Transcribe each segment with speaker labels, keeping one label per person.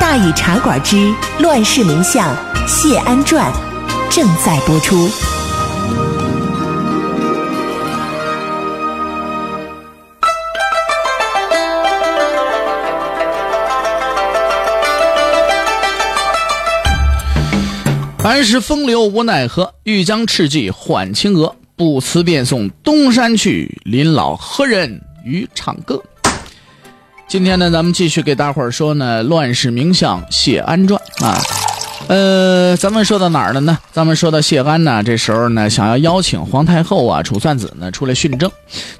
Speaker 1: 大禹茶馆之《乱世名相谢安传》正在播出。
Speaker 2: 安时风流无奈何，欲将赤骥换青鹅。不辞便送东山去，临老何人与唱歌？今天呢，咱们继续给大伙儿说呢《乱世名相谢安传》啊。呃，咱们说到哪儿了呢？咱们说到谢安呢，这时候呢，想要邀请皇太后啊、楚算子呢出来训政。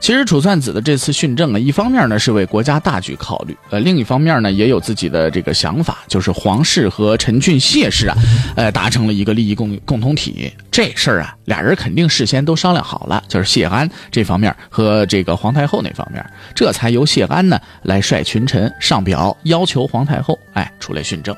Speaker 2: 其实楚算子的这次训政啊，一方面呢是为国家大局考虑，呃，另一方面呢也有自己的这个想法，就是皇室和陈俊谢氏啊，呃，达成了一个利益共共同体。这事儿啊，俩人肯定事先都商量好了，就是谢安这方面和这个皇太后那方面，这才由谢安呢来率群臣上表要求皇太后，哎，出来训政。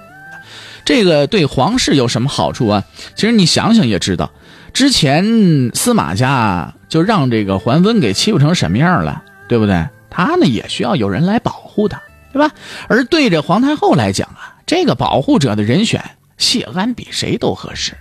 Speaker 2: 这个对皇室有什么好处啊？其实你想想也知道，之前司马家就让这个桓温给欺负成什么样了，对不对？他呢也需要有人来保护他，对吧？而对着皇太后来讲啊，这个保护者的人选谢安比谁都合适。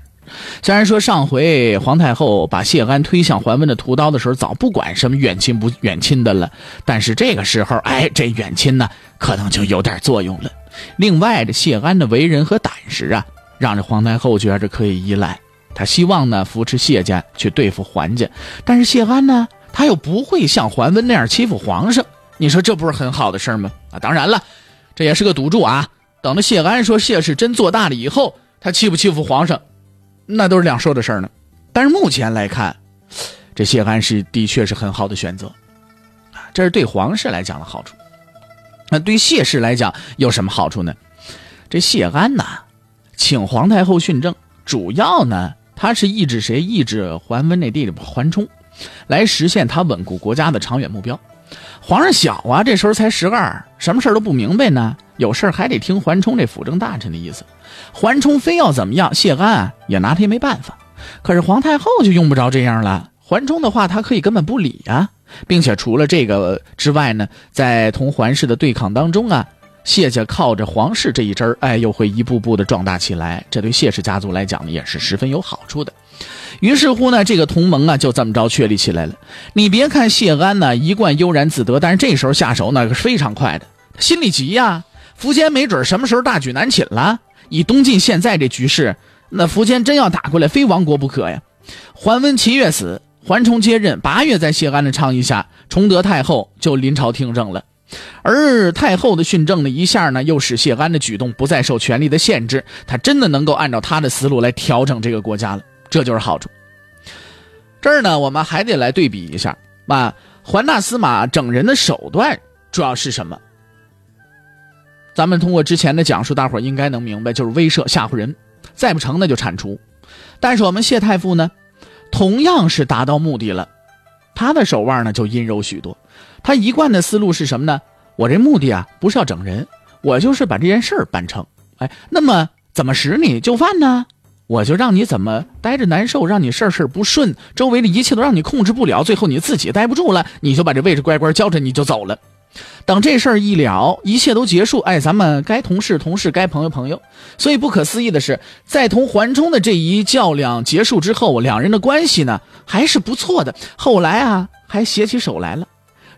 Speaker 2: 虽然说上回皇太后把谢安推向桓温的屠刀的时候，早不管什么远亲不远亲的了，但是这个时候，哎，这远亲呢，可能就有点作用了。另外，这谢安的为人和胆识啊，让这皇太后觉着可以依赖。他希望呢扶持谢家去对付桓家，但是谢安呢，他又不会像桓温那样欺负皇上。你说这不是很好的事吗？啊，当然了，这也是个赌注啊。等到谢安说谢氏真做大了以后，他欺不欺负皇上，那都是两说的事儿呢。但是目前来看，这谢安是的确是很好的选择，啊，这是对皇室来讲的好处。那对谢氏来讲有什么好处呢？这谢安呐，请皇太后训政，主要呢，他是抑制谁？抑制桓温那弟弟桓冲，来实现他稳固国家的长远目标。皇上小啊，这时候才十二，什么事都不明白呢，有事还得听桓冲这辅政大臣的意思。桓冲非要怎么样，谢安也拿他也没办法。可是皇太后就用不着这样了，桓冲的话，他可以根本不理呀。并且除了这个之外呢，在同桓氏的对抗当中啊，谢家靠着皇室这一支儿，哎，又会一步步的壮大起来。这对谢氏家族来讲呢，也是十分有好处的。于是乎呢，这个同盟啊，就这么着确立起来了。你别看谢安呢一贯悠然自得，但是这时候下手那是非常快的，心里急呀。苻坚没准什么时候大举南侵了。以东晋现在这局势，那苻坚真要打过来，非亡国不可呀。桓温七月死。桓崇接任，八月在谢安的倡议下，崇德太后就临朝听政了。而太后的训政呢，一下呢又使谢安的举动不再受权力的限制，他真的能够按照他的思路来调整这个国家了，这就是好处。这儿呢，我们还得来对比一下啊，桓大司马整人的手段主要是什么？咱们通过之前的讲述，大伙儿应该能明白，就是威慑吓唬人，再不成那就铲除。但是我们谢太傅呢？同样是达到目的了，他的手腕呢就阴柔许多。他一贯的思路是什么呢？我这目的啊不是要整人，我就是把这件事儿办成。哎，那么怎么使你就范呢？我就让你怎么待着难受，让你事事不顺，周围的一切都让你控制不了，最后你自己待不住了，你就把这位置乖乖交着，你就走了。等这事儿一了，一切都结束，哎，咱们该同事同事，该朋友朋友。所以不可思议的是，在同桓冲的这一较量结束之后，两人的关系呢还是不错的。后来啊，还携起手来了，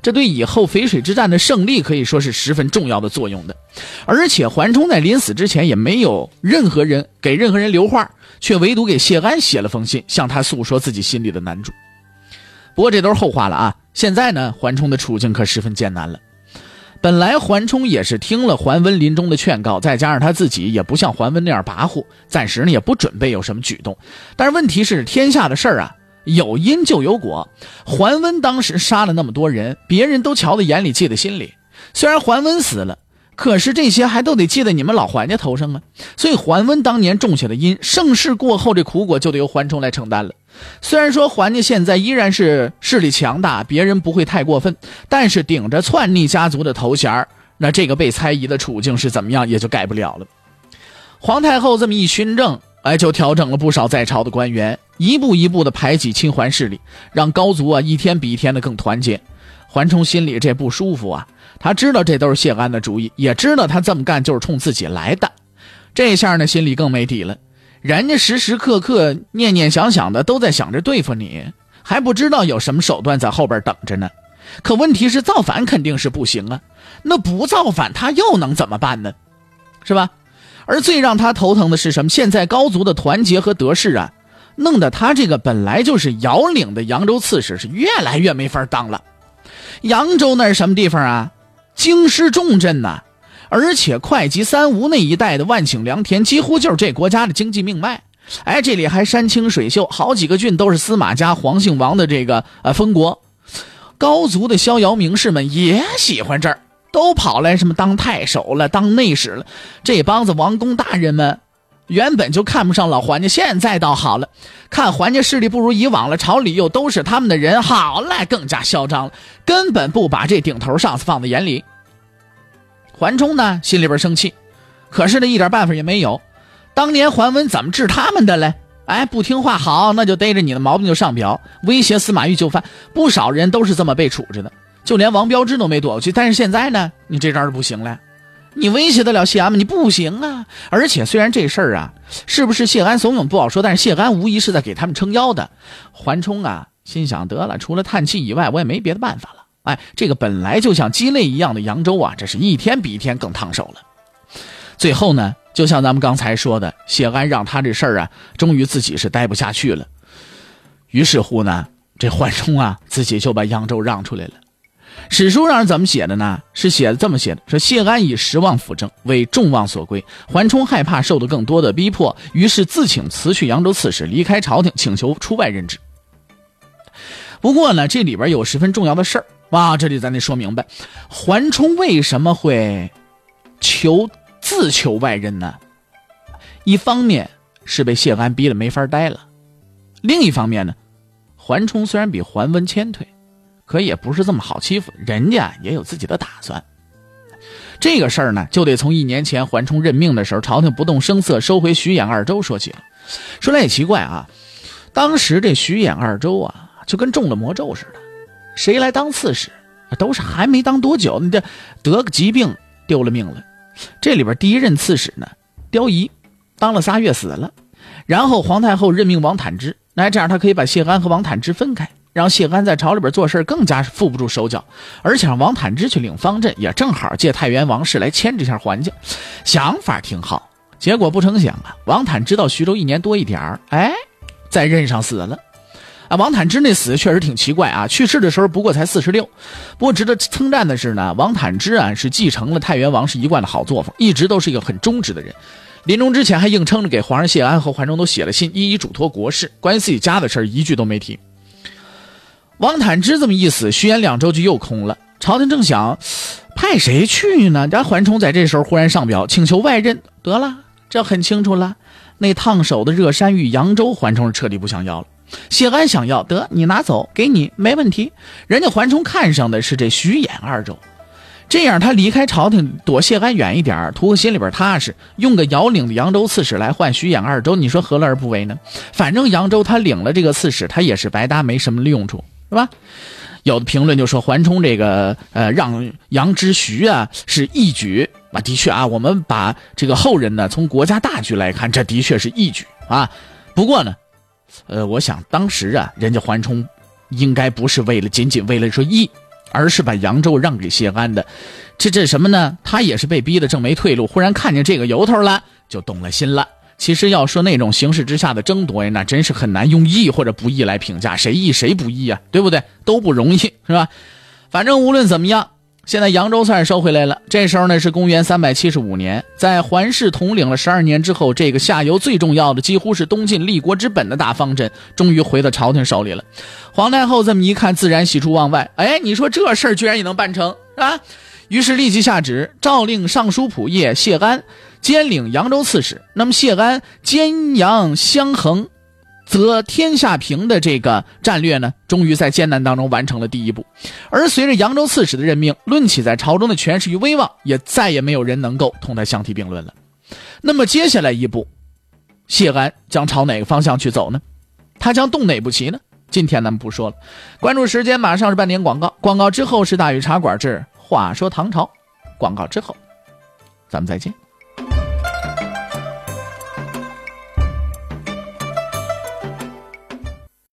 Speaker 2: 这对以后淝水之战的胜利可以说是十分重要的作用的。而且桓冲在临死之前也没有任何人给任何人留话，却唯独给谢安写了封信，向他诉说自己心里的难处。不过这都是后话了啊！现在呢，桓冲的处境可十分艰难了。本来桓冲也是听了桓温临终的劝告，再加上他自己也不像桓温那样跋扈，暂时呢也不准备有什么举动。但是问题是，天下的事儿啊，有因就有果。桓温当时杀了那么多人，别人都瞧在眼里，记在心里。虽然桓温死了，可是这些还都得记在你们老桓家头上啊。所以桓温当年种下的因，盛世过后这苦果就得由桓冲来承担了。虽然说桓家现在依然是势力强大，别人不会太过分，但是顶着篡逆家族的头衔那这个被猜疑的处境是怎么样，也就改不了了。皇太后这么一熏政，哎，就调整了不少在朝的官员，一步一步的排挤亲桓势力，让高族啊一天比一天的更团结。桓冲心里这不舒服啊，他知道这都是谢安的主意，也知道他这么干就是冲自己来的，这下呢心里更没底了。人家时时刻刻念念想想的都在想着对付你，还不知道有什么手段在后边等着呢。可问题是造反肯定是不行啊，那不造反他又能怎么办呢？是吧？而最让他头疼的是什么？现在高族的团结和得势啊，弄得他这个本来就是遥领的扬州刺史是越来越没法当了。扬州那是什么地方啊？京师重镇呐，而且会稽、三吴那一带的万顷良田，几乎就是这国家的经济命脉。哎，这里还山清水秀，好几个郡都是司马家黄姓王的这个呃封国。高族的逍遥名士们也喜欢这儿，都跑来什么当太守了，当内史了。这帮子王公大人们，原本就看不上老桓家，现在倒好了，看桓家势力不如以往了，朝里又都是他们的人，好赖，更加嚣张了，根本不把这顶头上司放在眼里。桓冲呢，心里边生气，可是呢，一点办法也没有。当年桓温怎么治他们的嘞？哎，不听话，好，那就逮着你的毛病就上表，威胁司马懿就范。不少人都是这么被处置的，就连王彪之都没躲过去。但是现在呢，你这招就不行了，你威胁得了谢安吗？你不行啊！而且虽然这事儿啊，是不是谢安怂恿不好说，但是谢安无疑是在给他们撑腰的。桓冲啊，心想得了，除了叹气以外，我也没别的办法了。哎，这个本来就像鸡肋一样的扬州啊，这是一天比一天更烫手了。最后呢？就像咱们刚才说的，谢安让他这事儿啊，终于自己是待不下去了。于是乎呢，这桓冲啊，自己就把扬州让出来了。史书上是怎么写的呢？是写的这么写的：说谢安以实望辅政，为众望所归。桓冲害怕受的更多的逼迫，于是自请辞去扬州刺史，离开朝廷，请求出外任职。不过呢，这里边有十分重要的事儿哇，这里咱得说明白，桓冲为什么会求？自求外任呢，一方面是被谢安逼得没法待了，另一方面呢，桓冲虽然比桓温谦退，可也不是这么好欺负，人家也有自己的打算。这个事儿呢，就得从一年前桓冲任命的时候，朝廷不动声色收回徐兖二州说起了。说来也奇怪啊，当时这徐兖二州啊，就跟中了魔咒似的，谁来当刺史，都是还没当多久，你这得个疾病丢了命了。这里边第一任刺史呢，刁仪，当了仨月死了，然后皇太后任命王坦之，那这样他可以把谢安和王坦之分开，让谢安在朝里边做事更加负不住手脚，而且让王坦之去领方阵，也正好借太原王室来牵制一下环境，想法挺好。结果不成想啊，王坦之到徐州一年多一点儿，哎，在任上死了。啊，王坦之那死确实挺奇怪啊！去世的时候不过才四十六。不过值得称赞的是呢，王坦之啊是继承了太原王室一贯的好作风，一直都是一个很忠直的人。临终之前还硬撑着给皇上谢安和桓冲都写了信，一一嘱托国事，关于自己家的事一句都没提。王坦之这么一死，徐延两周就又空了。朝廷正想派谁去呢？这桓冲在这时候忽然上表请求外任，得了，这很清楚了，那烫手的热山芋扬州，桓冲是彻底不想要了。谢安想要得你拿走，给你没问题。人家桓冲看上的是这徐衍二州，这样他离开朝廷，躲谢安远一点，图个心里边踏实。用个遥领的扬州刺史来换徐衍二州，你说何乐而不为呢？反正扬州他领了这个刺史，他也是白搭，没什么用处，是吧？有的评论就说桓冲这个呃让杨之徐啊是义举啊，的确啊，我们把这个后人呢从国家大局来看，这的确是义举啊。不过呢。呃，我想当时啊，人家桓冲应该不是为了仅仅为了说义，而是把扬州让给谢安的。这这什么呢？他也是被逼的正没退路，忽然看见这个由头了，就动了心了。其实要说那种形势之下的争夺呀，那真是很难用义或者不义来评价，谁义谁不义啊？对不对？都不容易，是吧？反正无论怎么样。现在扬州算是收回来了。这时候呢是公元三百七十五年，在桓氏统领了十二年之后，这个下游最重要的，几乎是东晋立国之本的大方阵，终于回到朝廷手里了。皇太后这么一看，自然喜出望外。哎，你说这事儿居然也能办成，是吧？于是立即下旨诏令尚书仆射谢安兼领扬州刺史。那么谢安兼扬相衡，则天下平的这个战略呢，终于在艰难当中完成了第一步。而随着扬州刺史的任命，论起在朝中的权势与威望，也再也没有人能够同他相提并论了。那么接下来一步，谢安将朝哪个方向去走呢？他将动哪步棋呢？今天咱们不说了，关注时间，马上是半点广告，广告之后是大禹茶馆之话说唐朝，广告之后，咱们再见。